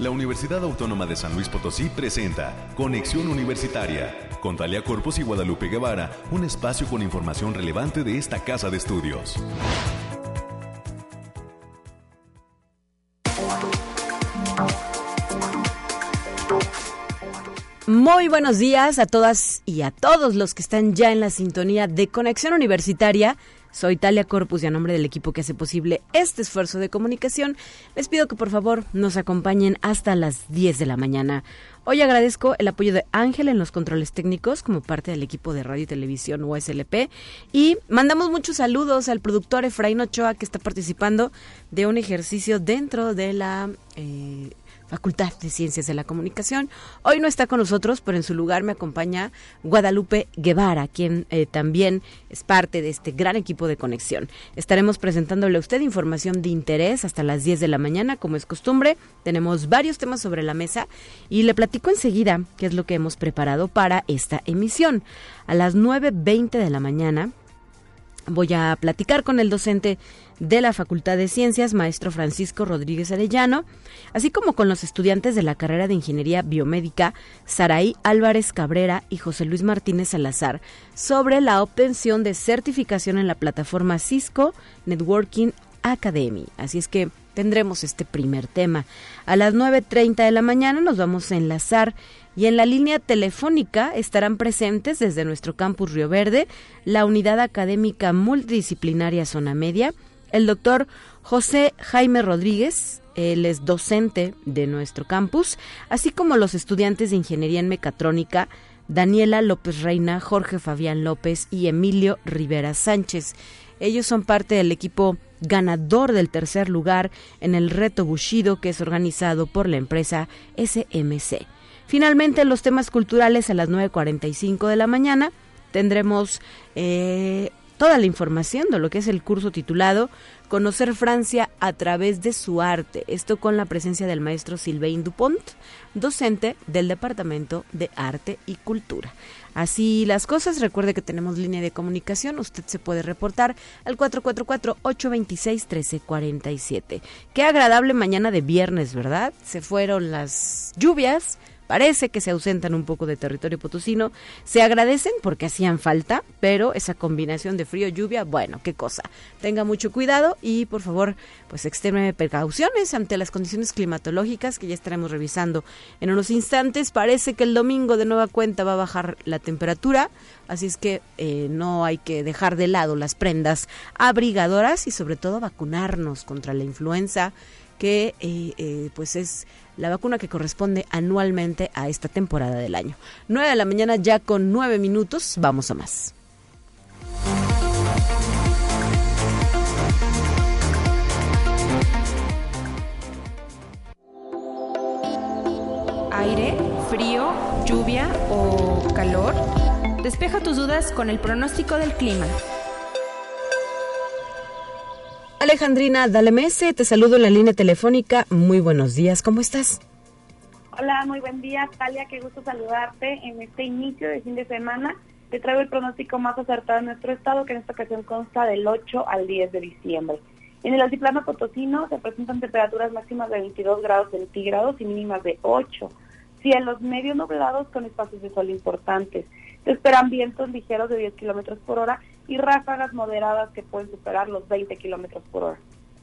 la Universidad Autónoma de San Luis Potosí presenta Conexión Universitaria con Talia Corpus y Guadalupe Guevara, un espacio con información relevante de esta casa de estudios. Muy buenos días a todas y a todos los que están ya en la sintonía de Conexión Universitaria soy Talia Corpus y a nombre del equipo que hace posible este esfuerzo de comunicación, les pido que por favor nos acompañen hasta las 10 de la mañana. Hoy agradezco el apoyo de Ángel en los controles técnicos como parte del equipo de radio y televisión USLP y mandamos muchos saludos al productor Efraín Ochoa que está participando de un ejercicio dentro de la eh, Facultad de Ciencias de la Comunicación. Hoy no está con nosotros, pero en su lugar me acompaña Guadalupe Guevara, quien eh, también es parte de este gran equipo de conexión. Estaremos presentándole a usted información de interés hasta las 10 de la mañana, como es costumbre. Tenemos varios temas sobre la mesa y le platico enseguida qué es lo que hemos preparado para esta emisión. A las 9.20 de la mañana voy a platicar con el docente de la Facultad de Ciencias, maestro Francisco Rodríguez Arellano, así como con los estudiantes de la carrera de Ingeniería Biomédica, Saraí Álvarez Cabrera y José Luis Martínez Salazar, sobre la obtención de certificación en la plataforma Cisco Networking Academy. Así es que tendremos este primer tema. A las 9.30 de la mañana nos vamos a enlazar y en la línea telefónica estarán presentes desde nuestro campus Río Verde la Unidad Académica Multidisciplinaria Zona Media, el doctor José Jaime Rodríguez, él es docente de nuestro campus, así como los estudiantes de Ingeniería en Mecatrónica, Daniela López Reina, Jorge Fabián López y Emilio Rivera Sánchez. Ellos son parte del equipo ganador del tercer lugar en el reto Bushido que es organizado por la empresa SMC. Finalmente, los temas culturales a las 9.45 de la mañana tendremos eh, toda la información de lo que es el curso titulado Conocer Francia a través de su arte. Esto con la presencia del maestro Sylvain Dupont, docente del Departamento de Arte y Cultura. Así las cosas, recuerde que tenemos línea de comunicación, usted se puede reportar al 444-826-1347. Qué agradable mañana de viernes, ¿verdad? Se fueron las lluvias, parece que se ausentan un poco de territorio potosino. Se agradecen porque hacían falta, pero esa combinación de frío lluvia, bueno, qué cosa. Tenga mucho cuidado y por favor, pues extreme precauciones ante las condiciones climatológicas que ya estaremos revisando en unos instantes. Parece que el domingo de nueva cuenta va a bajar la temperatura, así es que eh, no hay que dejar de lado las prendas abrigadoras y sobre todo vacunarnos contra la influenza que eh, eh, pues es la vacuna que corresponde anualmente a esta temporada del año. 9 de la mañana ya con 9 minutos, vamos a más. Aire, frío, lluvia o calor. Despeja tus dudas con el pronóstico del clima. Alejandrina Dalemese, te saludo en la línea telefónica. Muy buenos días, ¿cómo estás? Hola, muy buen día, Talia, qué gusto saludarte en este inicio de fin de semana. Te traigo el pronóstico más acertado de nuestro estado, que en esta ocasión consta del 8 al 10 de diciembre. En el altiplano potosino se presentan temperaturas máximas de 22 grados centígrados y mínimas de 8. Cielos medio nublados con espacios de sol importantes. Se esperan vientos ligeros de 10 kilómetros por hora y ráfagas moderadas que pueden superar los 20 kilómetros por hora.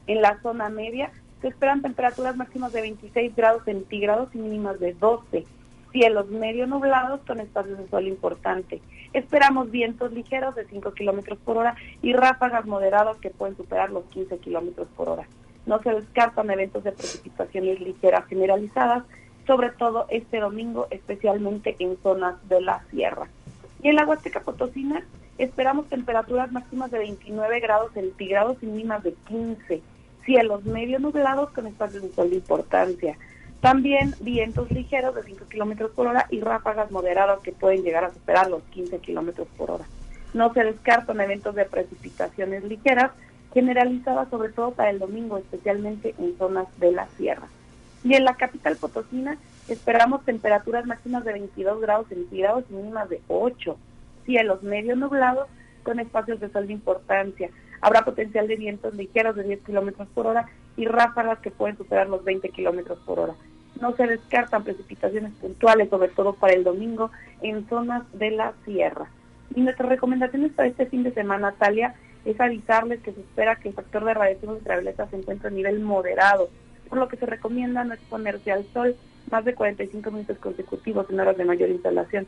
En la zona media se esperan temperaturas máximas de 26 grados centígrados y mínimas de 12. Cielos medio nublados con espacios de sol importante. Esperamos vientos ligeros de 5 kilómetros por hora y ráfagas moderadas que pueden superar los 15 kilómetros por hora. No se descartan eventos de precipitaciones ligeras generalizadas, sobre todo este domingo, especialmente en zonas de la sierra. Y en la Huasteca Potosina Esperamos temperaturas máximas de 29 grados centígrados y mínimas de 15. Cielos medio nublados con espacios de sol de importancia. También vientos ligeros de 5 kilómetros por hora y ráfagas moderadas que pueden llegar a superar los 15 kilómetros por hora. No se descartan eventos de precipitaciones ligeras generalizadas sobre todo para el domingo, especialmente en zonas de la sierra. Y en la capital potosina esperamos temperaturas máximas de 22 grados centígrados y mínimas de 8 cielos medio nublados con espacios de sol de importancia. Habrá potencial de vientos ligeros de 10 kilómetros por hora y ráfagas que pueden superar los 20 kilómetros por hora. No se descartan precipitaciones puntuales, sobre todo para el domingo, en zonas de la sierra. Y nuestras recomendaciones para este fin de semana, Talia, es avisarles que se espera que el factor de radiación ultravioleta se encuentre a nivel moderado, por lo que se recomienda no exponerse al sol más de 45 minutos consecutivos en horas de mayor instalación.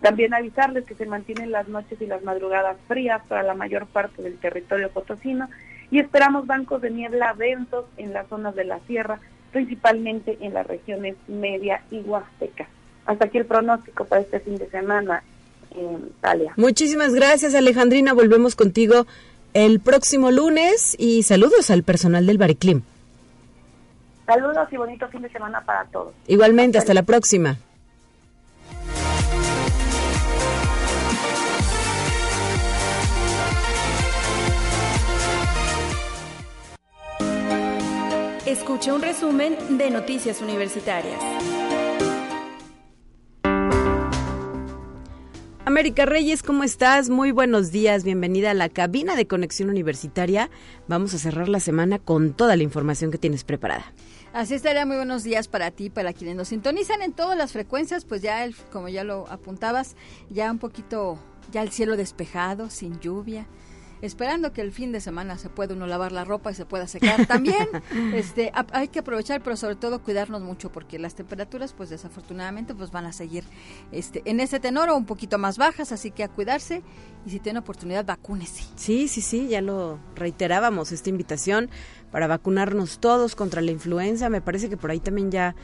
También avisarles que se mantienen las noches y las madrugadas frías para la mayor parte del territorio potosino y esperamos bancos de niebla densos en las zonas de la sierra, principalmente en las regiones media y huasteca. Hasta aquí el pronóstico para este fin de semana en Italia. Muchísimas gracias Alejandrina, volvemos contigo el próximo lunes y saludos al personal del Bariclim. Saludos y bonito fin de semana para todos. Igualmente, hasta, hasta la próxima. Escuche un resumen de Noticias Universitarias. América Reyes, ¿cómo estás? Muy buenos días, bienvenida a la cabina de Conexión Universitaria. Vamos a cerrar la semana con toda la información que tienes preparada. Así estaría, muy buenos días para ti, para quienes nos sintonizan en todas las frecuencias, pues ya, el, como ya lo apuntabas, ya un poquito, ya el cielo despejado, sin lluvia, esperando que el fin de semana se pueda uno lavar la ropa y se pueda secar también. este, hay que aprovechar, pero sobre todo cuidarnos mucho porque las temperaturas, pues desafortunadamente, pues van a seguir este, en ese tenor o un poquito más bajas, así que a cuidarse y si tiene oportunidad, vacúnese. Sí, sí, sí, ya lo reiterábamos esta invitación para vacunarnos todos contra la influenza. Me parece que por ahí también ya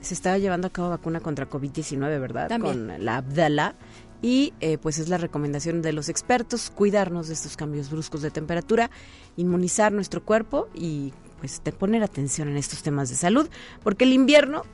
se estaba llevando a cabo vacuna contra COVID-19, ¿verdad? También. Con la Abdala y eh, pues es la recomendación de los expertos cuidarnos de estos cambios bruscos de temperatura, inmunizar nuestro cuerpo y pues de poner atención en estos temas de salud, porque el invierno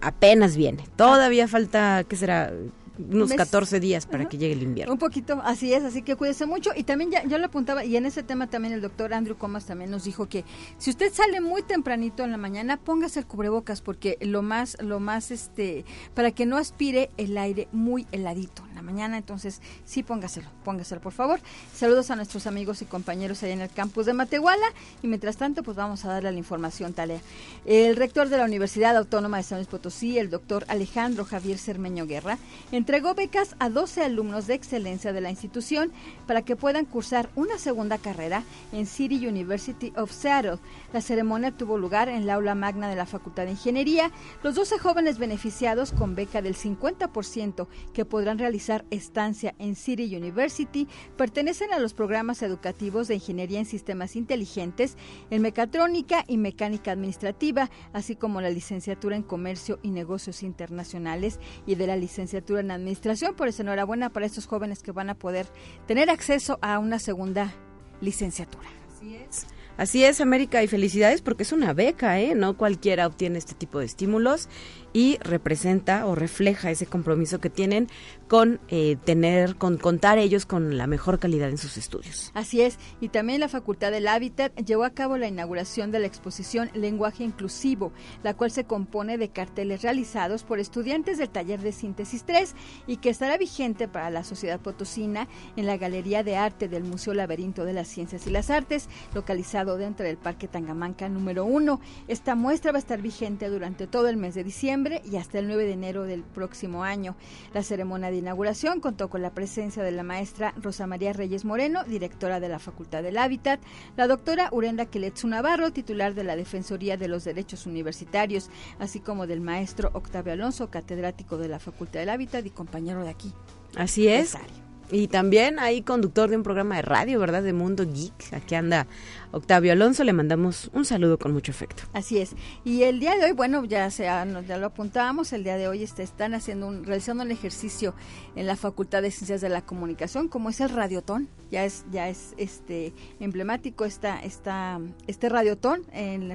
apenas viene. Todavía falta, ¿qué será? Unos mes. 14 días para uh -huh. que llegue el invierno. Un poquito, así es, así que cuídese mucho. Y también ya yo lo apuntaba, y en ese tema también el doctor Andrew Comas también nos dijo que si usted sale muy tempranito en la mañana, póngase el cubrebocas, porque lo más, lo más, este, para que no aspire el aire muy heladito mañana, entonces sí póngaselo, póngaselo por favor. Saludos a nuestros amigos y compañeros allá en el campus de Matehuala, y mientras tanto, pues vamos a darle la información, Talea. El rector de la Universidad Autónoma de San Luis Potosí, el doctor Alejandro Javier Cermeño Guerra, entregó becas a 12 alumnos de excelencia de la institución para que puedan cursar una segunda carrera en City University of Seattle. La ceremonia tuvo lugar en la aula magna de la Facultad de Ingeniería. Los 12 jóvenes beneficiados con beca del 50% que podrán realizar estancia en City University pertenecen a los programas educativos de Ingeniería en Sistemas Inteligentes, en Mecatrónica y Mecánica Administrativa, así como la licenciatura en Comercio y Negocios Internacionales y de la licenciatura en Administración. Por eso enhorabuena para estos jóvenes que van a poder tener acceso a una segunda licenciatura. Así es. Así es, América, y felicidades porque es una beca, ¿eh? No cualquiera obtiene este tipo de estímulos y representa o refleja ese compromiso que tienen con eh, tener, con contar ellos con la mejor calidad en sus estudios. Así es, y también la Facultad del Hábitat llevó a cabo la inauguración de la exposición Lenguaje Inclusivo, la cual se compone de carteles realizados por estudiantes del taller de síntesis 3 y que estará vigente para la sociedad potosina en la Galería de Arte del Museo Laberinto de las Ciencias y las Artes, localizado dentro del Parque Tangamanca número 1. Esta muestra va a estar vigente durante todo el mes de diciembre y hasta el 9 de enero del próximo año. La ceremonia de inauguración contó con la presencia de la maestra Rosa María Reyes Moreno, directora de la Facultad del Hábitat, la doctora Urenda Queletzu Navarro, titular de la Defensoría de los Derechos Universitarios, así como del maestro Octavio Alonso, catedrático de la Facultad del Hábitat y compañero de aquí. Así es. Y también hay conductor de un programa de radio, ¿verdad? De Mundo Geek. Aquí anda Octavio Alonso. Le mandamos un saludo con mucho afecto. Así es. Y el día de hoy, bueno, ya, sea, ya lo apuntábamos, el día de hoy este, están haciendo un, realizando un ejercicio en la Facultad de Ciencias de la Comunicación, como es el Radiotón. Ya es, ya es este emblemático esta, esta, este Radiotón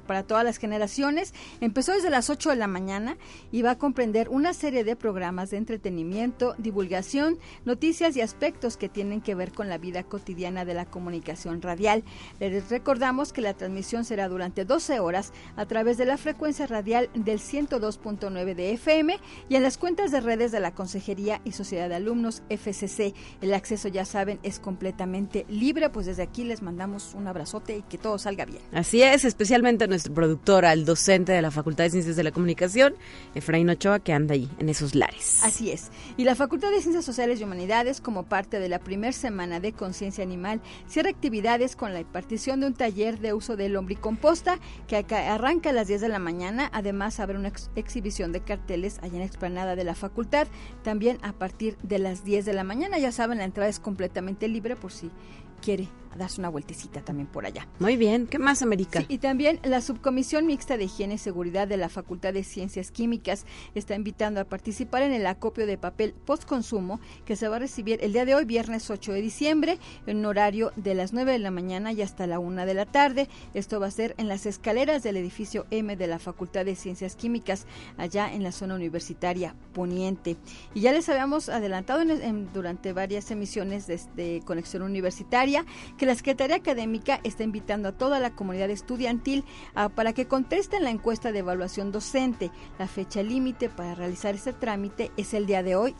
para todas las generaciones. Empezó desde las 8 de la mañana y va a comprender una serie de programas de entretenimiento, divulgación, noticias y aspectos que tienen que ver con la vida cotidiana de la comunicación radial. Les recordamos que la transmisión será durante 12 horas a través de la frecuencia radial del 102.9 de FM y en las cuentas de redes de la Consejería y Sociedad de Alumnos FCC. El acceso, ya saben, es completamente libre, pues desde aquí les mandamos un abrazote y que todo salga bien. Así es, especialmente a nuestro productor, al docente de la Facultad de Ciencias de la Comunicación, Efraín Ochoa, que anda ahí en esos lares. Así es. Y la Facultad de Ciencias Sociales y Humanidades, como parte de la primera semana de conciencia animal, cierra actividades con la impartición de un taller de uso del lombricomposta que arranca a las 10 de la mañana. Además, habrá una exhibición de carteles allá en la explanada de la facultad, también a partir de las 10 de la mañana. Ya saben, la entrada es completamente libre por si quiere darse una vueltecita también por allá. Muy bien, ¿qué más, América? y también la Subcomisión Mixta de Higiene y Seguridad de la Facultad de Ciencias Químicas está invitando a participar en el acopio de papel postconsumo que se va a recibir el día de hoy, viernes 8 de diciembre, en un horario de las 9 de la mañana y hasta la 1 de la tarde. Esto va a ser en las escaleras del edificio M de la Facultad de Ciencias Químicas, allá en la zona universitaria poniente. Y ya les habíamos adelantado durante varias emisiones de, de Conexión Universitaria que la Secretaría Académica está invitando a toda la comunidad estudiantil ah, para que contesten la encuesta de evaluación docente. La fecha límite para realizar ese trámite es el día de hoy,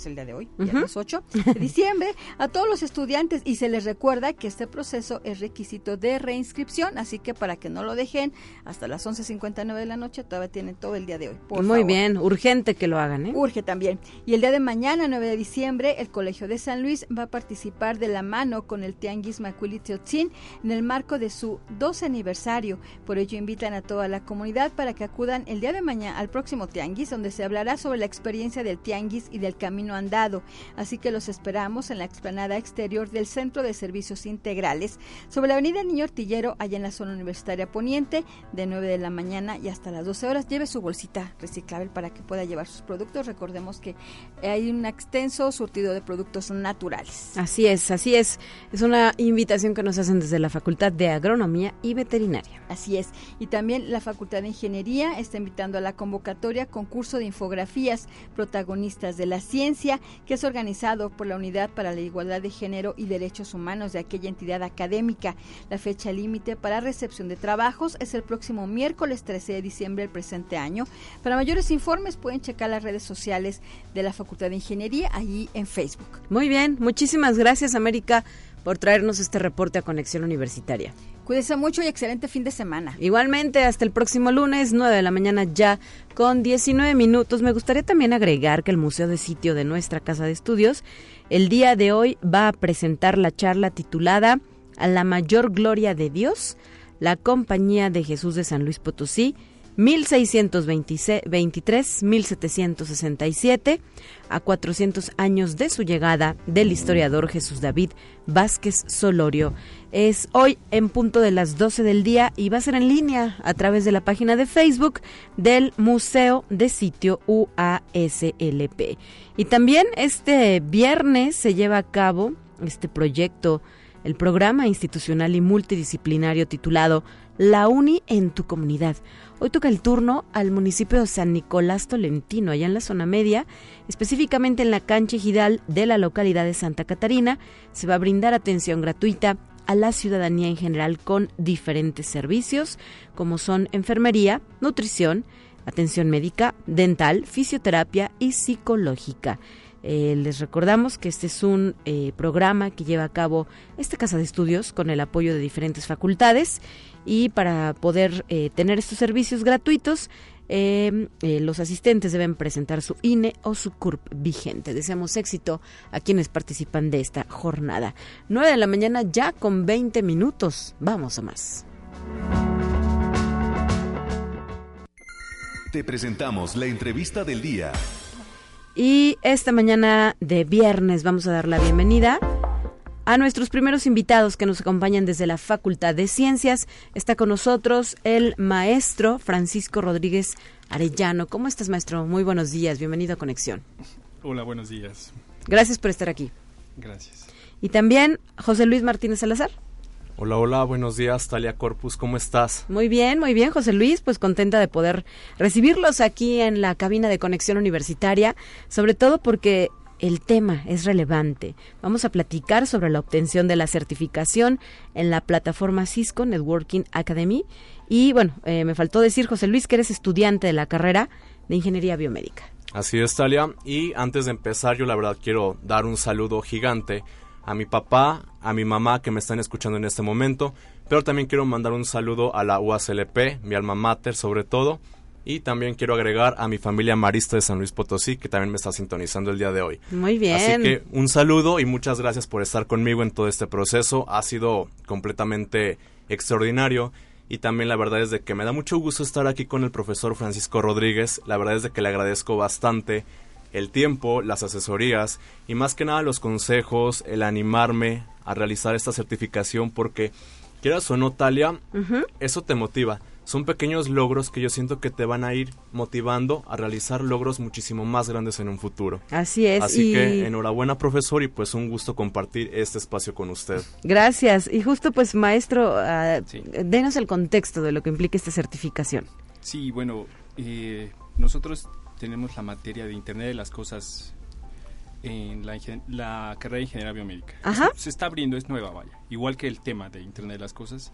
es el día de hoy, viernes 8 de diciembre, a todos los estudiantes y se les recuerda que este proceso es requisito de reinscripción, así que para que no lo dejen hasta las 11.59 de la noche, todavía tienen todo el día de hoy. Muy bien, urgente que lo hagan. ¿eh? Urge también. Y el día de mañana, 9 de diciembre, el Colegio de San Luis va a participar de la mano con el Tianguis Macuilitiotzin en el marco de su 12 aniversario. Por ello invitan a toda la comunidad para que acudan el día de mañana al próximo Tianguis, donde se hablará sobre la experiencia del Tianguis y del camino andado, así que los esperamos en la explanada exterior del Centro de Servicios Integrales, sobre la avenida Niño Artillero, allá en la zona universitaria poniente, de 9 de la mañana y hasta las 12 horas. Lleve su bolsita reciclable para que pueda llevar sus productos. Recordemos que hay un extenso surtido de productos naturales. Así es, así es. Es una invitación que nos hacen desde la Facultad de Agronomía y Veterinaria. Así es. Y también la Facultad de Ingeniería está invitando a la convocatoria concurso de infografías protagonistas de la ciencia que es organizado por la Unidad para la Igualdad de Género y Derechos Humanos de aquella entidad académica. La fecha límite para recepción de trabajos es el próximo miércoles 13 de diciembre del presente año. Para mayores informes pueden checar las redes sociales de la Facultad de Ingeniería allí en Facebook. Muy bien, muchísimas gracias América por traernos este reporte a Conexión Universitaria. Cuídense mucho y excelente fin de semana. Igualmente, hasta el próximo lunes, 9 de la mañana ya, con 19 minutos. Me gustaría también agregar que el Museo de Sitio de nuestra Casa de Estudios el día de hoy va a presentar la charla titulada A la mayor gloria de Dios, la Compañía de Jesús de San Luis Potosí, 1623-1767, a 400 años de su llegada del historiador Jesús David Vázquez Solorio. Es hoy en punto de las 12 del día y va a ser en línea a través de la página de Facebook del Museo de Sitio UASLP. Y también este viernes se lleva a cabo este proyecto, el programa institucional y multidisciplinario titulado La Uni en tu comunidad Hoy toca el turno al municipio de San Nicolás Tolentino, allá en la zona media, específicamente en la cancha ejidal de la localidad de Santa Catarina. Se va a brindar atención gratuita a la ciudadanía en general con diferentes servicios, como son enfermería, nutrición, atención médica, dental, fisioterapia y psicológica. Eh, les recordamos que este es un eh, programa que lleva a cabo esta casa de estudios con el apoyo de diferentes facultades y para poder eh, tener estos servicios gratuitos em, los asistentes deben presentar su INE o su CURP vigente. Deseamos éxito a quienes participan de esta jornada. 9 de la mañana ya con 20 minutos. Vamos a más. Te presentamos la entrevista del día. Y esta mañana de viernes vamos a dar la bienvenida a nuestros primeros invitados que nos acompañan desde la Facultad de Ciencias. Está con nosotros el maestro Francisco Rodríguez Arellano. ¿Cómo estás, maestro? Muy buenos días. Bienvenido a Conexión. Hola, buenos días. Gracias por estar aquí. Gracias. Y también José Luis Martínez Salazar. Hola, hola, buenos días, Talia Corpus, ¿cómo estás? Muy bien, muy bien, José Luis, pues contenta de poder recibirlos aquí en la cabina de conexión universitaria, sobre todo porque el tema es relevante. Vamos a platicar sobre la obtención de la certificación en la plataforma Cisco Networking Academy. Y bueno, eh, me faltó decir, José Luis, que eres estudiante de la carrera de Ingeniería Biomédica. Así es, Talia. Y antes de empezar, yo la verdad quiero dar un saludo gigante a mi papá, a mi mamá que me están escuchando en este momento, pero también quiero mandar un saludo a la UASLP, mi alma mater sobre todo, y también quiero agregar a mi familia marista de San Luis Potosí, que también me está sintonizando el día de hoy. Muy bien. Así que un saludo y muchas gracias por estar conmigo en todo este proceso. Ha sido completamente extraordinario. Y también la verdad es de que me da mucho gusto estar aquí con el profesor Francisco Rodríguez. La verdad es de que le agradezco bastante el tiempo, las asesorías y más que nada los consejos, el animarme a realizar esta certificación porque quieras o no, Talia, eso te motiva son pequeños logros que yo siento que te van a ir motivando a realizar logros muchísimo más grandes en un futuro. Así es. Así que enhorabuena profesor y pues un gusto compartir este espacio con usted. Gracias. Y justo pues maestro, uh, denos el contexto de lo que implica esta certificación. Sí, bueno, eh, nosotros tenemos la materia de Internet de las Cosas en la, la carrera de Ingeniería Biomédica. Ajá. Se, se está abriendo, es nueva, vaya. Igual que el tema de Internet de las Cosas.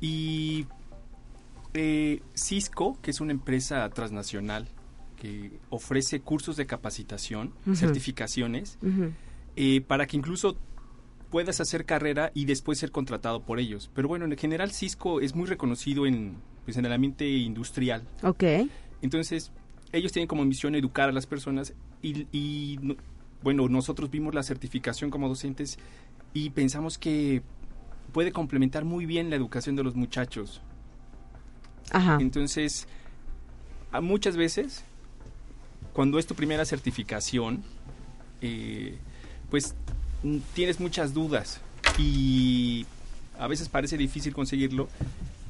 Y eh, Cisco, que es una empresa transnacional que ofrece cursos de capacitación, certificaciones, eh, para que incluso puedas hacer carrera y después ser contratado por ellos. Pero bueno, en general Cisco es muy reconocido en, pues, en el ambiente industrial. Ok. Entonces, ellos tienen como misión educar a las personas y, y bueno, nosotros vimos la certificación como docentes y pensamos que puede complementar muy bien la educación de los muchachos. Ajá. Entonces, muchas veces, cuando es tu primera certificación, eh, pues tienes muchas dudas y a veces parece difícil conseguirlo.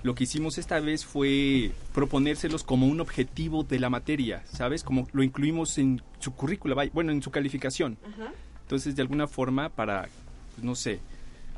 Lo que hicimos esta vez fue proponérselos como un objetivo de la materia, ¿sabes? Como lo incluimos en su currícula, bueno, en su calificación. Entonces, de alguna forma, para, pues, no sé,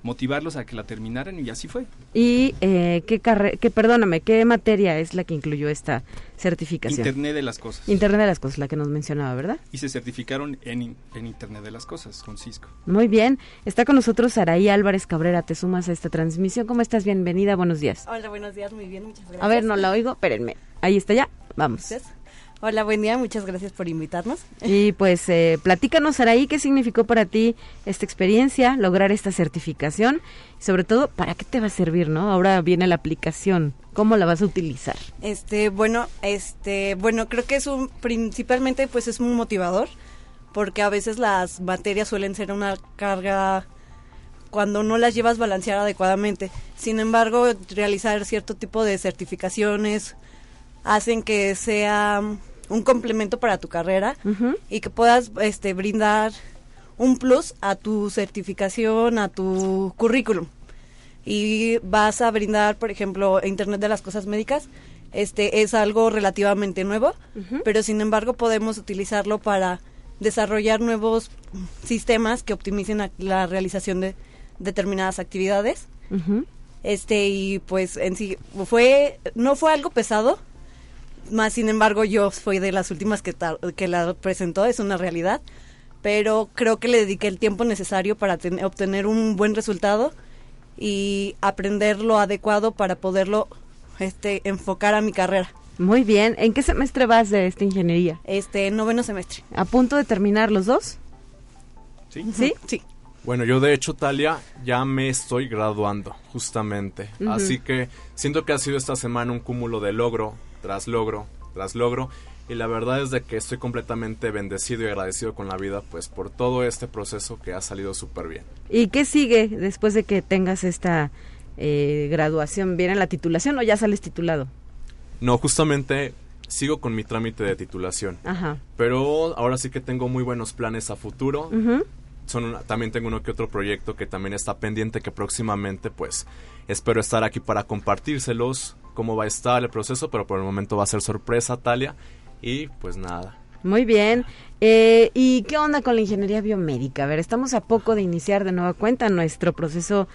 motivarlos a que la terminaran y así fue. ¿Y eh, qué carrera, que perdóname, qué materia es la que incluyó esta certificación? Internet de las cosas. Internet de las cosas, la que nos mencionaba, ¿verdad? Y se certificaron en, en Internet de las cosas con Cisco. Muy bien. Está con nosotros Araí Álvarez Cabrera. Te sumas a esta transmisión. ¿Cómo estás? Bienvenida. Buenos días. Hola, buenos días. Muy bien, muchas gracias. A ver, no la oigo. Espérenme. Ahí está ya. Vamos. Gracias. Hola, buen día, muchas gracias por invitarnos. Y pues eh, platícanos, Araí, qué significó para ti esta experiencia, lograr esta certificación, sobre todo, ¿para qué te va a servir, no? Ahora viene la aplicación, ¿cómo la vas a utilizar? Este, bueno, este, bueno, creo que es un, principalmente, pues es un motivador, porque a veces las materias suelen ser una carga cuando no las llevas balancear adecuadamente. Sin embargo, realizar cierto tipo de certificaciones hacen que sea un complemento para tu carrera y que puedas este brindar un plus a tu certificación, a tu currículum. Y vas a brindar, por ejemplo, Internet de las Cosas Médicas. Este es algo relativamente nuevo, pero sin embargo podemos utilizarlo para desarrollar nuevos sistemas que optimicen la realización de determinadas actividades. Este y pues en sí fue no fue algo pesado, más sin embargo yo fui de las últimas que, que la presentó, es una realidad, pero creo que le dediqué el tiempo necesario para obtener un buen resultado y aprender lo adecuado para poderlo este, enfocar a mi carrera. Muy bien. ¿En qué semestre vas de esta ingeniería? Este, noveno semestre. ¿A punto de terminar los dos? Sí. ¿Sí? Sí. Bueno, yo de hecho, Talia, ya me estoy graduando, justamente. Así que siento que ha sido esta semana un cúmulo de logro tras logro, tras logro. Y la verdad es de que estoy completamente bendecido y agradecido con la vida, pues por todo este proceso que ha salido súper bien. ¿Y qué sigue después de que tengas esta eh, graduación? ¿Viene la titulación o ya sales titulado? No, justamente sigo con mi trámite de titulación. Ajá. Pero ahora sí que tengo muy buenos planes a futuro. Son una- también tengo uno que otro proyecto que también está pendiente que próximamente pues espero estar aquí para compartírselos cómo va a estar el proceso, pero por el momento va a ser sorpresa, Talia. Y pues nada. Muy bien. Eh, ¿Y qué onda con la ingeniería biomédica? A ver, estamos a poco de iniciar de nueva cuenta nuestro proceso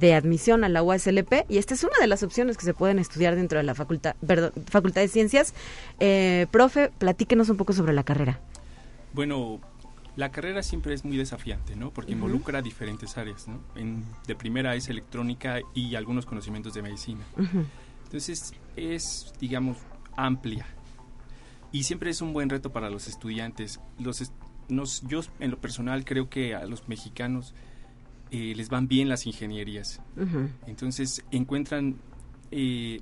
de admisión a la UASLP y esta es una de las opciones que se pueden estudiar dentro de la facultad, perdón, facultad de Ciencias. Eh, profe, platíquenos un poco sobre la carrera. Bueno, La carrera siempre es muy desafiante, ¿no? Porque involucra diferentes áreas, ¿no? En, de primera es electrónica y algunos conocimientos de medicina. Entonces es, digamos, amplia. Y siempre es un buen reto para los estudiantes. Los nos, yo en lo personal creo que a los mexicanos eh, les van bien las ingenierías. Entonces encuentran eh,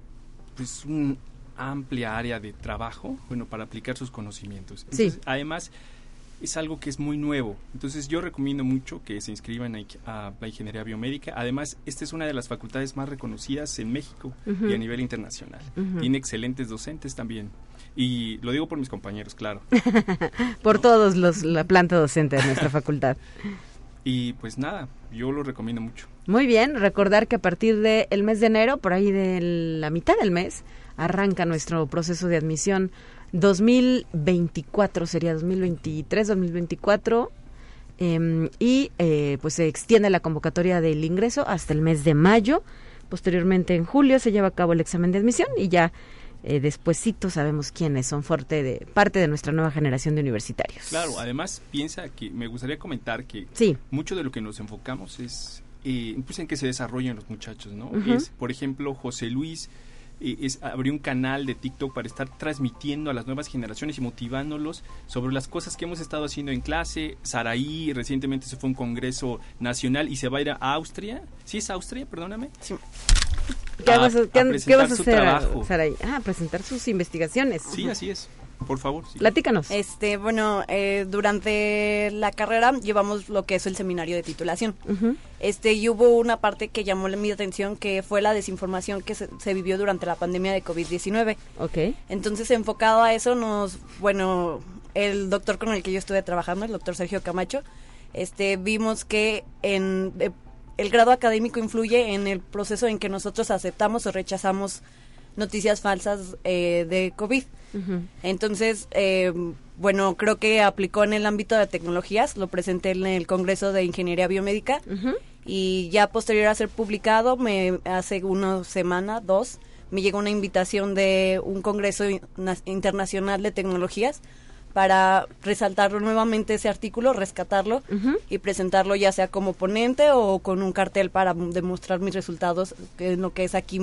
pues un amplia área de trabajo, bueno, para aplicar sus conocimientos. Además, es algo que es muy nuevo. Entonces yo recomiendo mucho que se inscriban a, la ingeniería biomédica. Además, esta es una de las facultades más reconocidas en México y a nivel internacional. Tiene excelentes docentes también. Y lo digo por mis compañeros, claro. por todos los, la planta docente de nuestra facultad. Y pues nada, yo lo recomiendo mucho. Muy bien, recordar que a partir del mes de enero, por ahí de la mitad del mes, arranca nuestro proceso de admisión 2024, sería 2023, 2024. y eh, pues se extiende la convocatoria del ingreso hasta el mes de mayo. Posteriormente, en julio, se lleva a cabo el examen de admisión y ya eh, despuesito sabemos quiénes son fuerte de, parte de nuestra nueva generación de universitarios. Claro, además piensa que me gustaría comentar que mucho de lo que nos enfocamos es eh, pues en que se desarrollen los muchachos, ¿no? Es, por ejemplo, José Luis es, abrió un canal de TikTok para estar transmitiendo a las nuevas generaciones y motivándolos sobre las cosas que hemos estado haciendo en clase. Saraí recientemente se fue a un congreso nacional y se va a ir a Austria. ¿Sí es Austria? Perdóname. Sí. ¿Qué, vas a, hacer, Saraí? Ah, presentar sus investigaciones. Sí, así es. Por favor. Sí. Platícanos. Este, bueno, eh, durante la carrera llevamos lo que es el seminario de titulación. Este, y hubo una parte que llamó mi atención que fue la desinformación que se, vivió durante la pandemia de COVID-19. Ok. Entonces, enfocado a eso, nos, bueno, el doctor con el que yo estuve trabajando, el doctor Sergio Camacho, este, vimos que en eh, el grado académico influye en el proceso en que nosotros aceptamos o rechazamos noticias falsas eh, de COVID. Entonces, eh, bueno, creo que aplicó en el ámbito de tecnologías, lo presenté en el Congreso de Ingeniería Biomédica y ya posterior a ser publicado, me hace una semana, dos, me llegó una invitación de un Congreso Internacional de Tecnologías para resaltarlo nuevamente ese artículo, rescatarlo y presentarlo ya sea como ponente o con un cartel para demostrar mis resultados en lo que es aquí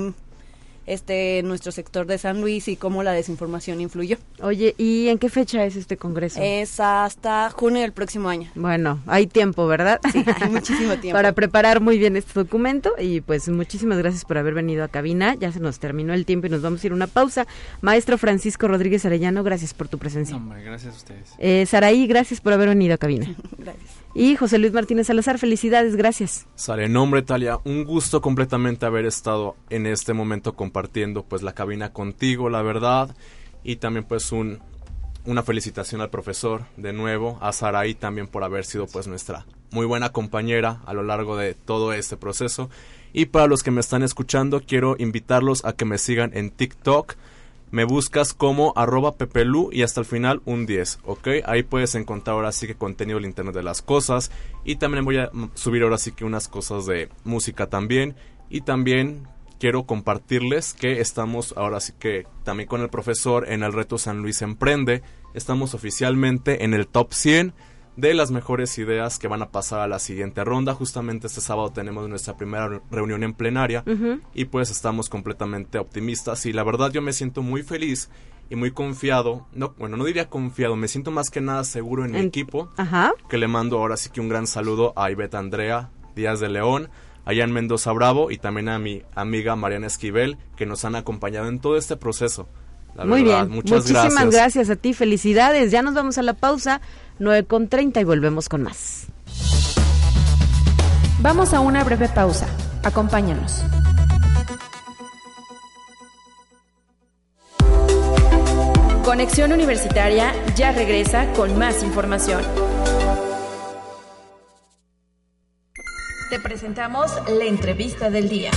este nuestro sector de San Luis y cómo la desinformación influyó. Oye, ¿y en qué fecha es este congreso? Es hasta junio del próximo año. Bueno, hay tiempo, ¿verdad? Sí, hay muchísimo tiempo. Para preparar muy bien este documento y pues muchísimas gracias por haber venido a cabina. Ya se nos terminó el tiempo y nos vamos a ir a una pausa. Maestro Francisco Rodríguez Arellano, gracias por tu presencia. gracias a ustedes. Eh, Saraí, gracias por haber venido a cabina. gracias. Y José Luis Martínez Salazar, felicidades, gracias. Sale, nombre Talia, un gusto completamente haber estado en este momento compartiendo pues la cabina contigo, la verdad, y también pues un, una felicitación al profesor de nuevo, a Saraí también por haber sido pues nuestra muy buena compañera a lo largo de todo este proceso. Y para los que me están escuchando, quiero invitarlos a que me sigan en TikTok me buscas como arroba pepelu y hasta el final un 10, ¿ok? Ahí puedes encontrar ahora sí que contenido del Internet de las cosas y también voy a subir ahora sí que unas cosas de música también y también quiero compartirles que estamos ahora sí que también con el profesor en el reto San Luis Emprende, estamos oficialmente en el top 100 de las mejores ideas que van a pasar a la siguiente ronda. Justamente este sábado tenemos nuestra primera reunión en plenaria y pues estamos completamente optimistas y la verdad yo me siento muy feliz y muy confiado, no, bueno, no diría confiado, me siento más que nada seguro en, mi equipo, que le mando ahora sí que un gran saludo a Ivette Andrea Díaz de León, a Jan Mendoza Bravo y también a mi amiga Mariana Esquivel, que nos han acompañado en todo este proceso. Muy bien, muchísimas gracias a ti, felicidades, ya nos vamos a la pausa. 9 con 30 y volvemos con más. Vamos a una breve pausa. Acompáñanos. Conexión Universitaria ya regresa con más información. Te presentamos la entrevista del día.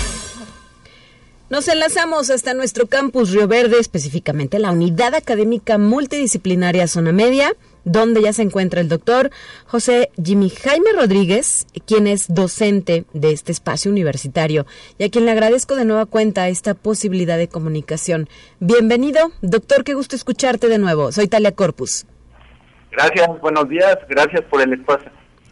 Nos enlazamos hasta nuestro campus Río Verde, específicamente la Unidad Académica Multidisciplinaria Zona Media donde ya se encuentra el doctor José Jimmy Jaime Rodríguez, quien es docente de este espacio universitario y a quien le agradezco de nueva cuenta esta posibilidad de comunicación. Bienvenido, doctor, qué gusto escucharte de nuevo. Soy Talia Corpus. Gracias, buenos días, gracias por el espacio.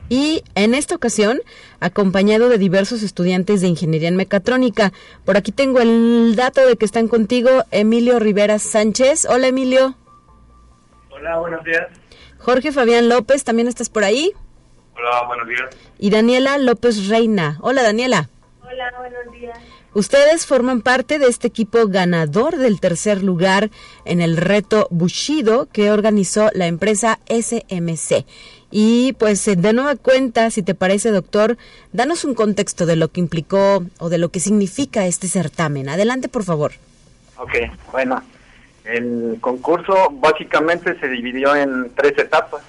Y en esta ocasión, acompañado de diversos estudiantes de Ingeniería en Mecatrónica. Por aquí tengo el dato de que están contigo Emilio Rivera Sánchez. Hola Emilio. Hola, buenos días. Jorge Fabián López, ¿también estás por ahí? Hola, buenos días. Y Daniela López Reina. Hola Daniela. Hola, buenos días. Ustedes forman parte de este equipo ganador del tercer lugar en el reto Bushido que organizó la empresa SMC. Y pues eh, de nueva cuenta, si te parece, doctor, danos un contexto de lo que implicó o de lo que significa este certamen. Adelante, por favor. Ok, bueno, el concurso básicamente se dividió en tres etapas.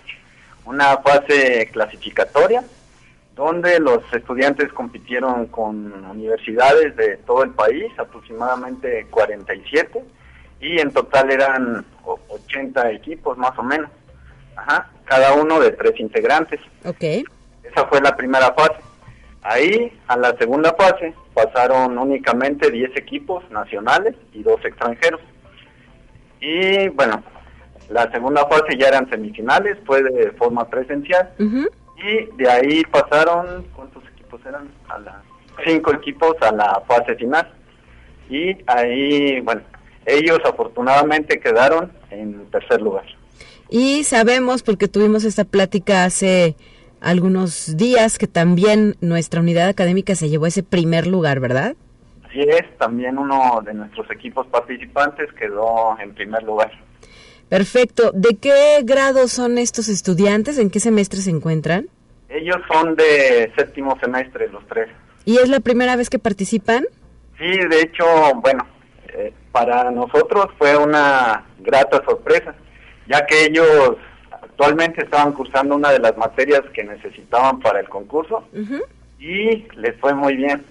Una fase clasificatoria, donde los estudiantes compitieron con universidades de todo el país, aproximadamente 47, y en total eran 80 equipos más o menos. Ajá, cada uno de tres integrantes. Ok. Esa fue la primera fase. Ahí, a la segunda fase, pasaron únicamente 10 equipos nacionales y dos extranjeros. Y bueno, la segunda fase ya eran semifinales, fue de forma presencial. Y de ahí pasaron, ¿cuántos equipos eran? A la, cinco equipos a la fase final. Y ahí, bueno, ellos afortunadamente quedaron en tercer lugar. Y sabemos, porque tuvimos esta plática hace algunos días, que también nuestra unidad académica se llevó ese primer lugar, ¿verdad? Así es, también uno de nuestros equipos participantes quedó en primer lugar. Perfecto. ¿De qué grado son estos estudiantes? ¿En qué semestre se encuentran? Ellos son de séptimo semestre, los tres. ¿Y es la primera vez que participan? Sí, de hecho, bueno, eh, para nosotros fue una grata sorpresa, ya que ellos actualmente estaban cursando una de las materias que necesitaban para el concurso y les fue muy bien.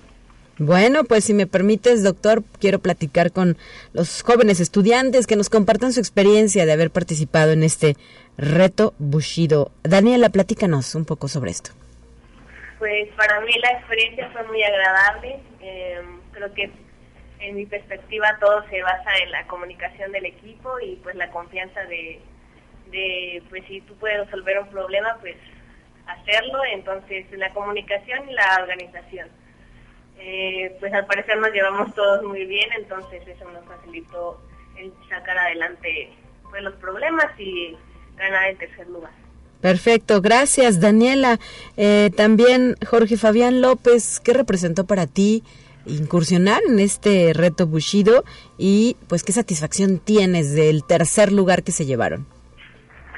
Bueno, pues si me permites, doctor, quiero platicar con los jóvenes estudiantes que nos compartan su experiencia de haber participado en este reto Bushido. Daniela, platícanos un poco sobre esto. Pues para mí la experiencia fue muy agradable. Eh, creo que en mi perspectiva todo se basa en la comunicación del equipo y pues la confianza de, de pues si tú puedes resolver un problema, pues hacerlo. Entonces la comunicación y la organización. Eh, pues al parecer nos llevamos todos muy bien, entonces eso nos facilitó el sacar adelante pues, los problemas y ganar el tercer lugar. Perfecto, gracias Daniela. Eh, también Jorge Fabián López, ¿qué representó para ti incursionar en este reto Bushido y pues qué satisfacción tienes del tercer lugar que se llevaron?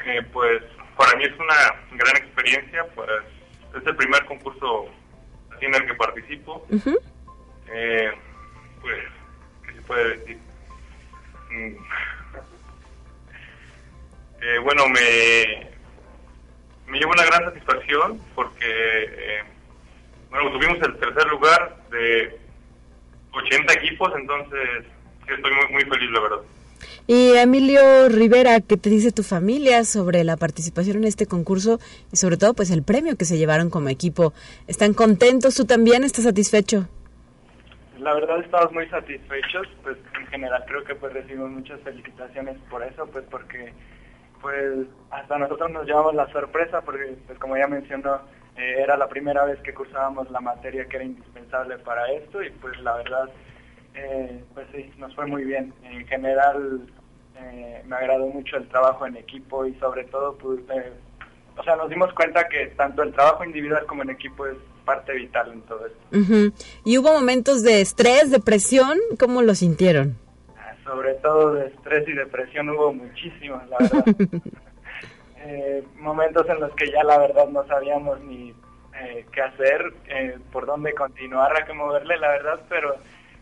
Eh, pues para mí es una gran experiencia, pues es el primer concurso en el que participo. eh, pues, ¿qué se puede decir? Mm. Eh, bueno, me, me llevo una gran satisfacción porque, eh, bueno, tuvimos el tercer lugar de 80 equipos, entonces estoy muy, muy feliz, la verdad. Y Emilio Rivera, ¿qué te dice tu familia sobre la participación en este concurso y sobre todo pues el premio que se llevaron como equipo? ¿Están contentos? ¿Tú también estás satisfecho? La verdad estamos muy satisfechos, pues en general creo que pues recibimos muchas felicitaciones por eso, pues porque pues hasta nosotros nos llevamos la sorpresa porque pues como ya mencionó eh, era la primera vez que cursábamos la materia que era indispensable para esto y pues la verdad eh, pues sí, nos fue muy bien. En general eh, me agradó mucho el trabajo en equipo y sobre todo, pues, eh, o sea, nos dimos cuenta que tanto el trabajo individual como en equipo es parte vital en todo esto. ¿Y hubo momentos de estrés, de presión? ¿Cómo lo sintieron? Sobre todo de estrés y depresión hubo muchísimos, la verdad. eh, momentos en los que ya la verdad no sabíamos ni eh, qué hacer, eh, por dónde continuar, a qué moverle, la verdad, pero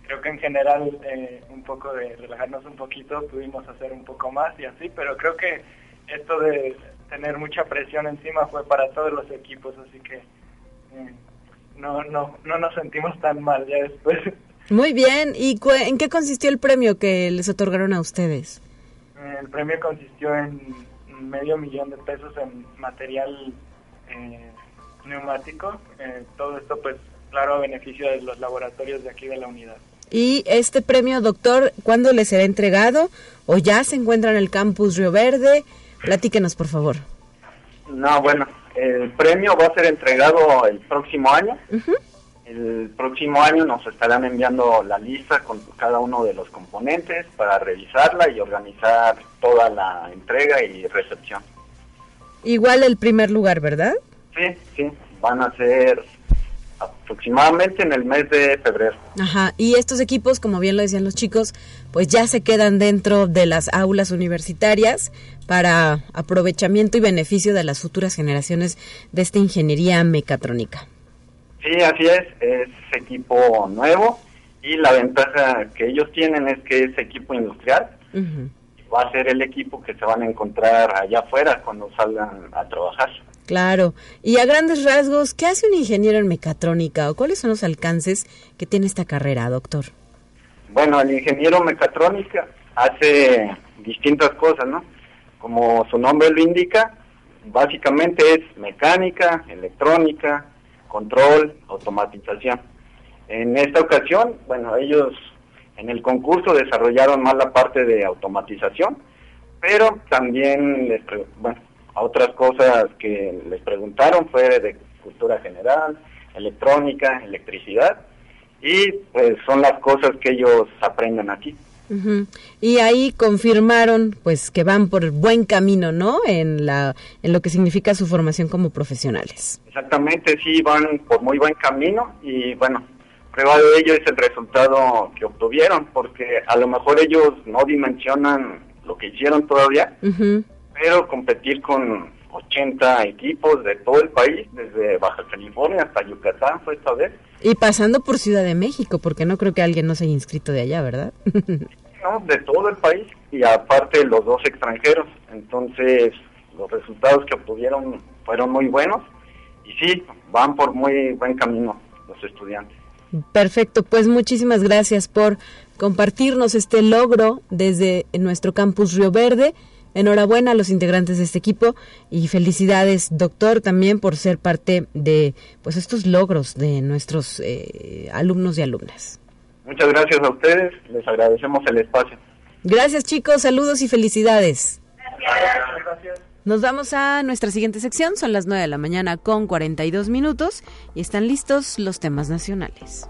creo que en general eh, un poco de relajarnos un poquito pudimos hacer un poco más y así, pero creo que esto de tener mucha presión encima fue para todos los equipos, así que eh, no, no, no nos sentimos tan mal ya después. Muy bien, ¿y en qué consistió el premio que les otorgaron a ustedes? El premio consistió en medio millón de pesos en material eh, neumático, eh, todo esto pues claro a beneficio de los laboratorios de aquí de la unidad. Y este premio, doctor, ¿cuándo le será entregado? ¿O ya se encuentra en el campus Río Verde? Platíquenos, por favor. No, bueno, el premio va a ser entregado el próximo año. El próximo año nos estarán enviando la lista con cada uno de los componentes para revisarla y organizar toda la entrega y recepción. Igual el primer lugar, ¿verdad? Sí, sí, van a ser aproximadamente en el mes de febrero. Ajá, y estos equipos, como bien lo decían los chicos, pues ya se quedan dentro de las aulas universitarias para aprovechamiento y beneficio de las futuras generaciones de esta ingeniería mecatrónica. Sí, así es, es equipo nuevo y la ventaja que ellos tienen es que es equipo industrial. Va a ser el equipo que se van a encontrar allá afuera cuando salgan a trabajar. Claro. Y a grandes rasgos, ¿qué hace un ingeniero en mecatrónica o cuáles son los alcances que tiene esta carrera, doctor? Bueno, el ingeniero mecatrónica hace distintas cosas, ¿no? Como su nombre lo indica, básicamente es mecánica, electrónica, control, automatización. En esta ocasión, bueno, ellos en el concurso desarrollaron más la parte de automatización, pero también les, bueno, otras cosas que les preguntaron fue de cultura general, electrónica, electricidad, y pues son las cosas que ellos aprenden aquí. Y ahí confirmaron pues que van por buen camino, ¿no? En la en lo que significa su formación como profesionales. Exactamente, sí van por muy buen camino y bueno, prueba de ello es el resultado que obtuvieron, porque a lo mejor ellos no dimensionan lo que hicieron todavía, pero competir con 80 equipos de todo el país, desde Baja California hasta Yucatán fue esta vez. Y pasando por Ciudad de México, porque no creo que alguien no se haya inscrito de allá, ¿verdad? no, de todo el país y aparte los dos extranjeros. Entonces, los resultados que obtuvieron fueron muy buenos y sí, van por muy buen camino los estudiantes. Perfecto, pues muchísimas gracias por compartirnos este logro desde nuestro campus Río Verde. Enhorabuena a los integrantes de este equipo y felicidades, doctor, también por ser parte de pues estos logros de nuestros eh, alumnos y alumnas. Muchas gracias a ustedes, les agradecemos el espacio. Gracias chicos, saludos y felicidades. Gracias. Nos vamos a nuestra siguiente sección, son las 9 de la mañana con 42 minutos y están listos los temas nacionales.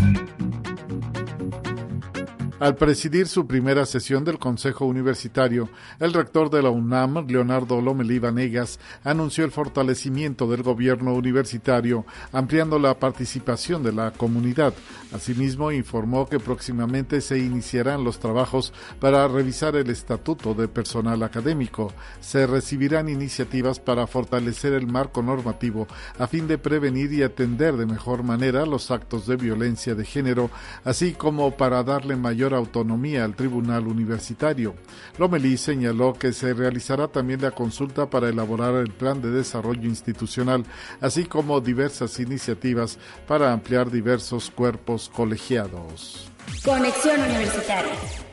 Al presidir su primera sesión del Consejo Universitario, el rector de la UNAM, Leonardo Lomelí Vanegas, anunció el fortalecimiento del gobierno universitario, ampliando la participación de la comunidad. Asimismo, informó que próximamente se iniciarán los trabajos para revisar el estatuto de personal académico. Se recibirán iniciativas para fortalecer el marco normativo a fin de prevenir y atender de mejor manera los actos de violencia de género, así como para darle mayor autonomía al Tribunal Universitario. Lomelí señaló que se realizará también la consulta para elaborar el plan de desarrollo institucional, así como diversas iniciativas para ampliar diversos cuerpos colegiados. Conexión Universitaria.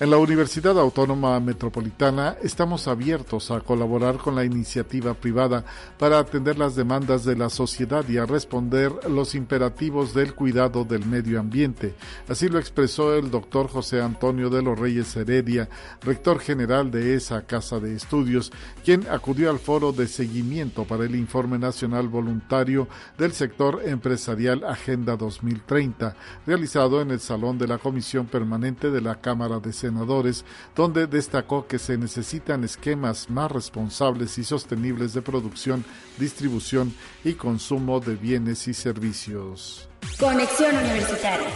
En la Universidad Autónoma Metropolitana estamos abiertos a colaborar con la iniciativa privada para atender las demandas de la sociedad y a responder los imperativos del cuidado del medio ambiente. Así lo expresó el doctor José Antonio de los Reyes Heredia, rector general de esa casa de estudios, quien acudió al foro de seguimiento para el Informe Nacional Voluntario del Sector Empresarial Agenda 2030, realizado en el Salón de la Comisión Permanente de la Cámara de donde destacó que se necesitan esquemas más responsables y sostenibles de producción, distribución y consumo de bienes y servicios. Conexión Universitaria.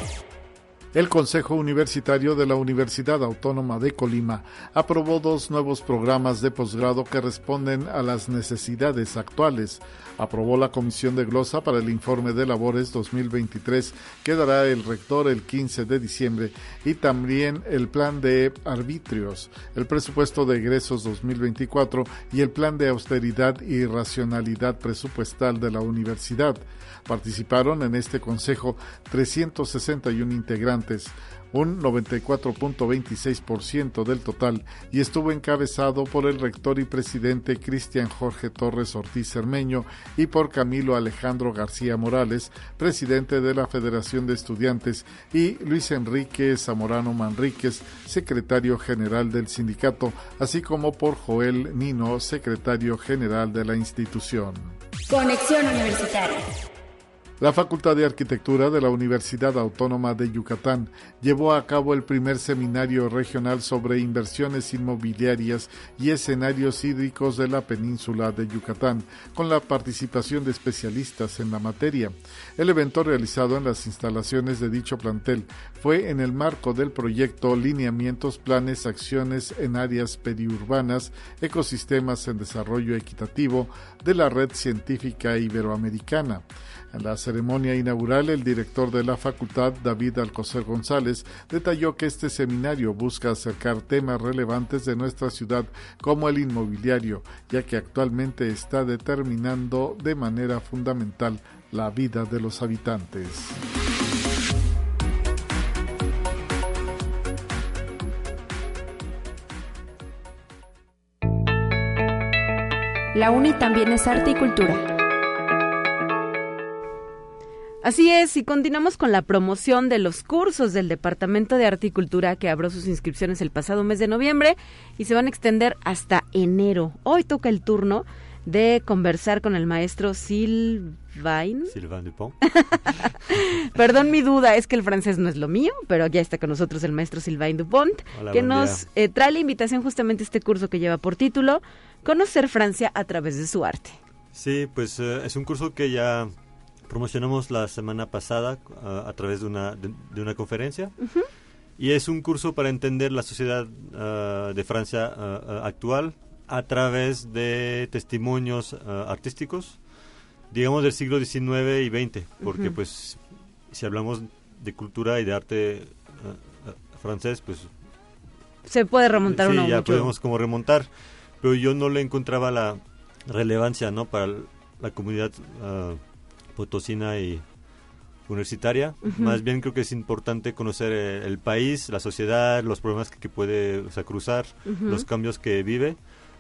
El Consejo Universitario de la Universidad Autónoma de Colima aprobó dos nuevos programas de posgrado que responden a las necesidades actuales. Aprobó la Comisión de Glosa para el informe de labores 2023 que dará el rector el 15 de diciembre y también el plan de arbitrios, el presupuesto de egresos 2024 y el plan de austeridad y racionalidad presupuestal de la universidad. Participaron en este consejo 361 integrantes un 94.26% del total, y estuvo encabezado por el rector y presidente Cristian Jorge Torres Ortiz Cermeño y por Camilo Alejandro García Morales, presidente de la Federación de Estudiantes, y Luis Enrique Zamorano Manríquez, secretario general del sindicato, así como por Joel Nino, secretario general de la institución. Conexión Universitaria. La Facultad de Arquitectura de la Universidad Autónoma de Yucatán llevó a cabo el primer seminario regional sobre inversiones inmobiliarias y escenarios hídricos de la península de Yucatán, con la participación de especialistas en la materia. El evento realizado en las instalaciones de dicho plantel fue en el marco del proyecto Lineamientos, Planes, Acciones en Áreas Periurbanas, Ecosistemas en Desarrollo Equitativo de la Red Científica Iberoamericana. En la ceremonia inaugural, el director de la facultad, David Alcocer González, detalló que este seminario busca acercar temas relevantes de nuestra ciudad como el inmobiliario, ya que actualmente está determinando de manera fundamental la vida de los habitantes. La UNI también es arte y cultura. Así es, y continuamos con la promoción de los cursos del Departamento de Arte y Cultura que abrió sus inscripciones el pasado mes de noviembre y se van a extender hasta enero. Hoy toca el turno de conversar con el maestro Sylvain. Sylvain Dupont. Perdón mi duda, es que el francés no es lo mío, pero ya está con nosotros el maestro Sylvain Dupont, que nos eh, trae la invitación justamente a este curso que lleva por título Conocer Francia a través de su arte. Sí, pues eh, es un curso que ya promocionamos la semana pasada uh, a través de una, de, de una conferencia. Uh -huh. Y es un curso para entender la sociedad uh, de Francia actual a través de testimonios artísticos, digamos del siglo XIX y XX, porque uh -huh. pues si hablamos de cultura y de arte francés, pues... Se puede remontar sí, uno ya mucho. podemos como remontar, pero yo no le encontraba la relevancia, ¿no? Para la comunidad potosina y universitaria. Uh -huh. Más bien creo que es importante conocer el, el país, la sociedad, los problemas que, que puede o sea, cruzar, uh -huh. los cambios que vive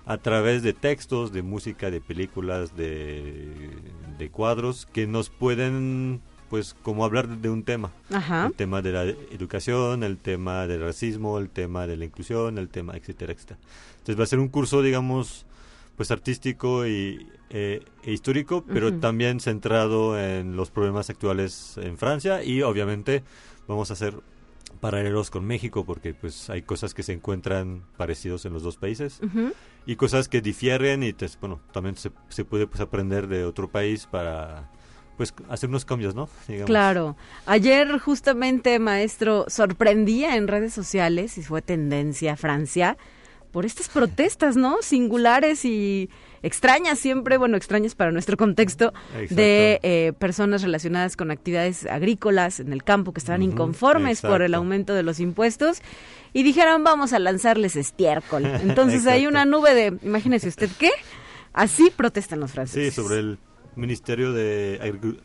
a través de textos, de música, de películas, de, de cuadros que nos pueden pues como hablar de un tema. Ajá. El tema de la educación, el tema del racismo, el tema de la inclusión, el tema, etcétera, etcétera. Entonces va a ser un curso, digamos, pues artístico y eh, e histórico, pero uh -huh. también centrado en los problemas actuales en Francia y obviamente vamos a hacer paralelos con México porque pues hay cosas que se encuentran parecidos en los dos países uh -huh. y cosas que difieren y te, bueno también se, se, puede pues aprender de otro país para pues hacer unos cambios, ¿no? Digamos. Claro. Ayer justamente maestro sorprendía en redes sociales y fue tendencia Francia por estas protestas, ¿no? Singulares y extrañas siempre, bueno, extrañas para nuestro contexto, Exacto. de eh, personas relacionadas con actividades agrícolas en el campo que estaban uh -huh. inconformes Exacto. por el aumento de los impuestos y dijeron vamos a lanzarles estiércol. Entonces hay una nube de, imagínese usted qué, así protestan los franceses. Sí, sobre el Ministerio de Agric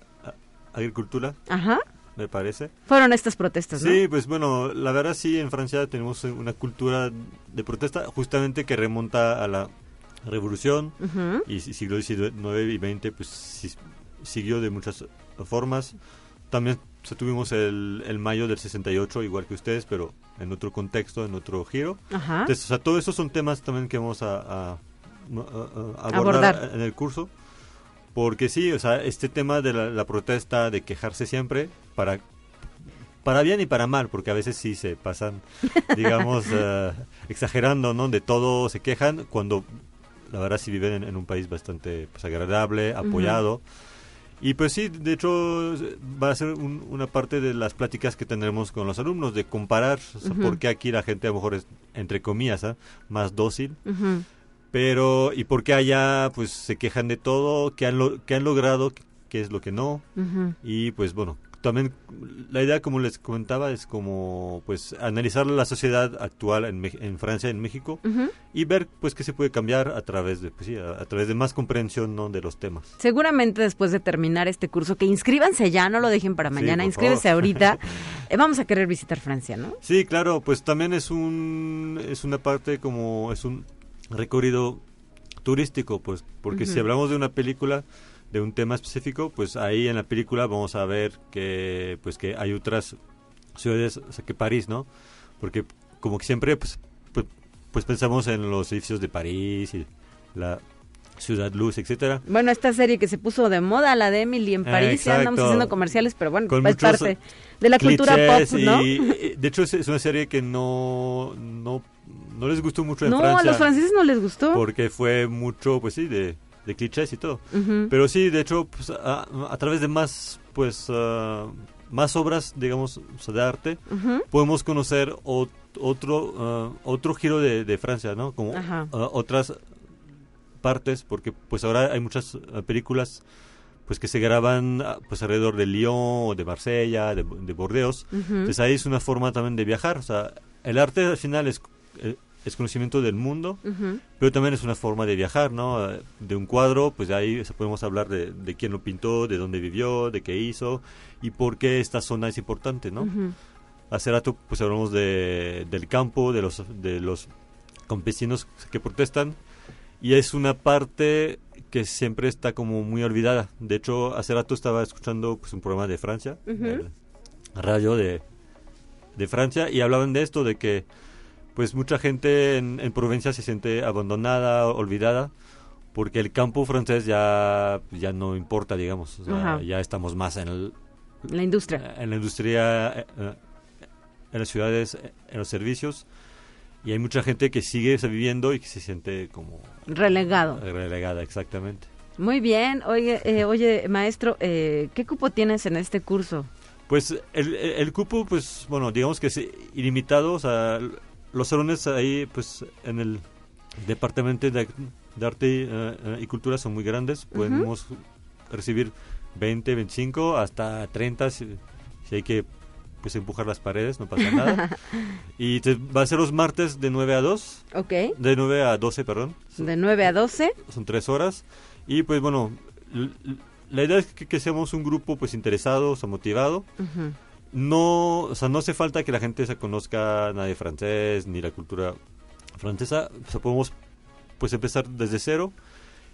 Agricultura. Ajá me parece. Fueron estas protestas, ¿no? Sí, pues bueno, la verdad sí, en Francia tenemos una cultura de protesta justamente que remonta a la revolución uh -huh. y siglo XIX y XX pues sí, siguió de muchas formas. También o sea, tuvimos el, el, mayo del 68, igual que ustedes, pero en otro contexto, en otro giro. Ajá. Entonces, o sea, todo eso son temas también que vamos a, a, a, a abordar, abordar, en el curso. Porque sí, o sea, este tema de la, la protesta, de quejarse siempre, para para bien y para mal, porque a veces sí se pasan, digamos, uh, exagerando, ¿no? De todo se quejan, cuando la verdad sí viven en, en un país bastante pues, agradable, apoyado. Uh -huh. Y pues sí, de hecho va a ser un, una parte de las pláticas que tendremos con los alumnos, de comparar, o sea, uh -huh. por qué aquí la gente a lo mejor es, entre comillas, ¿eh? más dócil. -huh. Pero, ¿y por qué allá pues se quejan de todo? ¿Qué han, lo, qué han logrado? qué es lo que no. Y pues bueno, también la idea, como les comentaba, es como pues analizar la sociedad actual en, Francia, en México, y ver pues qué se puede cambiar a través de, pues, sí, a, a través de más comprensión ¿no? de los temas. Seguramente después de terminar este curso, que inscríbanse ya, no lo dejen para Sí, mañana, por inscríbanse ahorita. Eh, vamos a querer visitar Francia, ¿no? Sí, claro, pues también es un es una parte como es un recorrido turístico, pues porque si hablamos de una película de un tema específico, pues ahí en la película vamos a ver que pues que hay otras ciudades o sea, que París, ¿no? Porque como que siempre pues, pues pues pensamos en los edificios de París y la ciudad luz, etcétera. Bueno, esta serie que se puso de moda, la de Emily en Eh, París, ya andamos haciendo comerciales, pero bueno, Con es muchos parte de la cultura pop, ¿no? y, eh, de hecho es, una serie que no no no les gustó mucho en No, Francia. a los franceses no les gustó. Porque fue mucho, pues sí, de, de clichés y todo. Pero sí, de hecho, pues, a, a través de más, pues, ah, más obras, digamos, o sea, de arte, podemos conocer ot- otro, ah, otro giro de, de Francia, ¿no? Como ah, otras partes, porque pues ahora hay muchas películas pues que se graban pues alrededor de Lyon o de Marsella, de, de Bordeaux. Entonces ahí es una forma también de viajar, o sea, el arte al final es, eh, es conocimiento del mundo, Ujú. pero también es una forma de viajar, ¿no? De un cuadro, pues ahí podemos hablar de, de quién lo pintó, de dónde vivió, de qué hizo y por qué esta zona es importante, ¿no? Ujú. Hace rato pues hablamos de, del campo, de los, de los campesinos que protestan y es una parte que siempre está como muy olvidada. De hecho, hace rato estaba escuchando pues un programa de Francia, Ujú. el radio de, de Francia y hablaban de esto, de que pues mucha gente en, en Provencia se siente abandonada, olvidada, porque el campo francés ya, ya no importa, digamos. O sea, ya estamos más en, el, La industria. en la industria, eh, eh, en las ciudades, eh, en los servicios. Y hay mucha gente que sigue viviendo y que se siente como Relegado. relegada, exactamente. Muy bien. Oye, eh, oye maestro, eh, ¿qué cupo tienes en este curso? Pues el, el- el cupo, pues bueno, digamos que es ilimitado, o sea, los salones ahí, pues en el departamento de, de arte eh, y cultura son muy grandes, podemos recibir 20, 25, hasta 30 si, si hay que pues empujar las paredes, no pasa nada. y te- va a ser los martes de 9 a 2, Ok. de 9 a 12, perdón, De 9 a 12. son tres horas y pues bueno, la idea es que, que seamos un grupo pues interesado, o sea, motivado Ujú. No, o sea, no hace falta que la gente se conozca nada de francés ni la cultura francesa, o sea, podemos pues empezar desde cero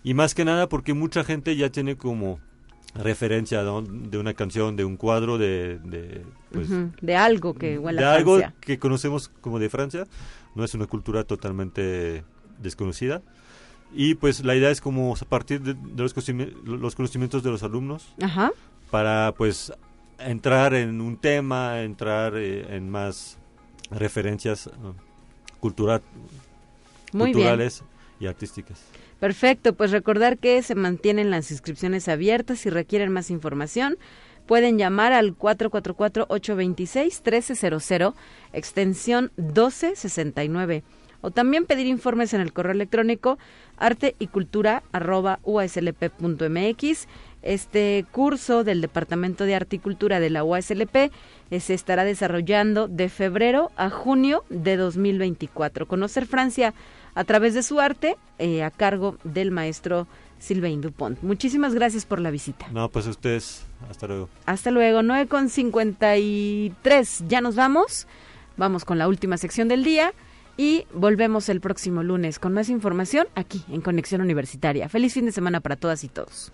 y más que nada porque mucha gente ya tiene como referencia ¿no? de una canción, de un cuadro, de, de, pues. De algo que huele de a algo que conocemos como de Francia, no es una cultura totalmente desconocida. Y pues la idea es como a partir de, de los, conocimi- los conocimientos de los alumnos Ajá. para pues entrar en un tema, entrar eh, en más referencias eh, cultura- Muy bien. culturales y artísticas. Perfecto, pues recordar que se mantienen las inscripciones abiertas. Si requieren más información, pueden llamar al 444-826-1300, extensión 1269. O también pedir informes en el correo electrónico arte y cultura arroba uaslp.mx. Este curso del Departamento de Arte y Cultura de la UASLP eh, se estará desarrollando de febrero a junio de 2024. Conocer Francia a través de su arte eh, a cargo del maestro Sylvain Dupont. Muchísimas gracias por la visita. No, pues ustedes, hasta luego. Hasta luego, 9 con 53. Ya nos vamos. Vamos con la última sección del día y volvemos el próximo lunes con más información aquí en Conexión Universitaria. Feliz fin de semana para todas y todos.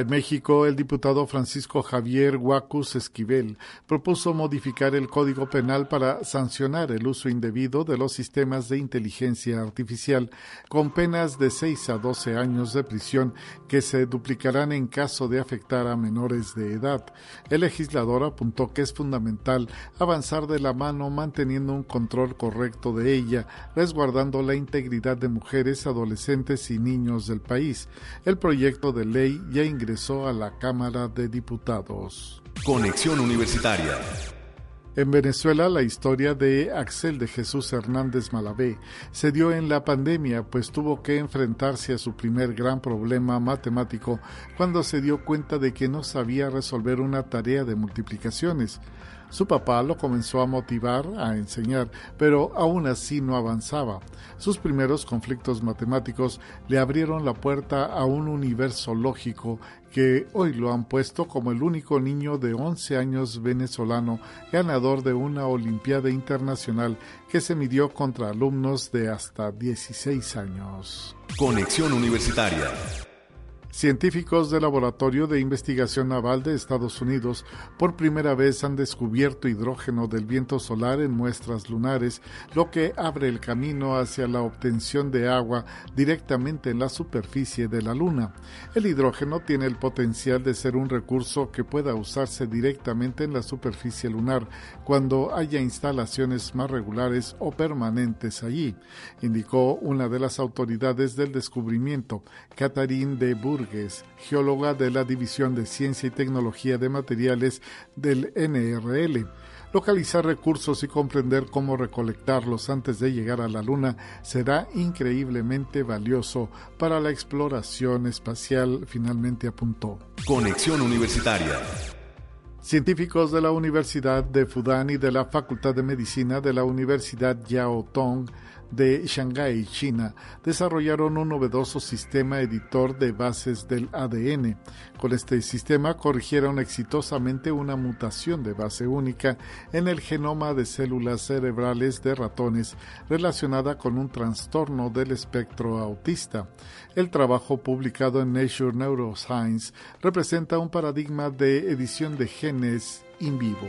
En México, el diputado Francisco Javier Huacus Esquivel propuso modificar el Código Penal para sancionar el uso indebido de los sistemas de inteligencia artificial con penas de 6 a 12 años de prisión que se duplicarán en caso de afectar a menores de edad. El legislador apuntó que es fundamental avanzar de la mano manteniendo un control correcto de ella, resguardando la integridad de mujeres, adolescentes y niños del país. El proyecto de ley ya ingresó a la Cámara de Diputados. Conexión Universitaria. En Venezuela, la historia de Axel de Jesús Hernández Malavé se dio en la pandemia, pues tuvo que enfrentarse a su primer gran problema matemático cuando se dio cuenta de que no sabía resolver una tarea de multiplicaciones. Su papá lo comenzó a motivar a enseñar, pero aún así no avanzaba. Sus primeros conflictos matemáticos le abrieron la puerta a un universo lógico que hoy lo han puesto como el único niño de 11 años venezolano ganador de una Olimpiada Internacional que se midió contra alumnos de hasta 16 años. Conexión Universitaria. Científicos del Laboratorio de Investigación Naval de Estados Unidos por primera vez han descubierto hidrógeno del viento solar en muestras lunares, lo que abre el camino hacia la obtención de agua directamente en la superficie de la Luna. El hidrógeno tiene el potencial de ser un recurso que pueda usarse directamente en la superficie lunar cuando haya instalaciones más regulares o permanentes allí, indicó una de las autoridades del descubrimiento, Catherine de Geóloga de la División de Ciencia y Tecnología de Materiales del NRL. Localizar recursos y comprender cómo recolectarlos antes de llegar a la Luna será increíblemente valioso para la exploración espacial, finalmente apuntó. Conexión Universitaria. Científicos de la Universidad de Fudan y de la Facultad de Medicina de la Universidad Yao Tong de Shanghái, China, desarrollaron un novedoso sistema editor de bases del ADN. Con este sistema corrigieron exitosamente una mutación de base única en el genoma de células cerebrales de ratones relacionada con un trastorno del espectro autista. El trabajo publicado en Nature Neuroscience representa un paradigma de edición de genes in vivo.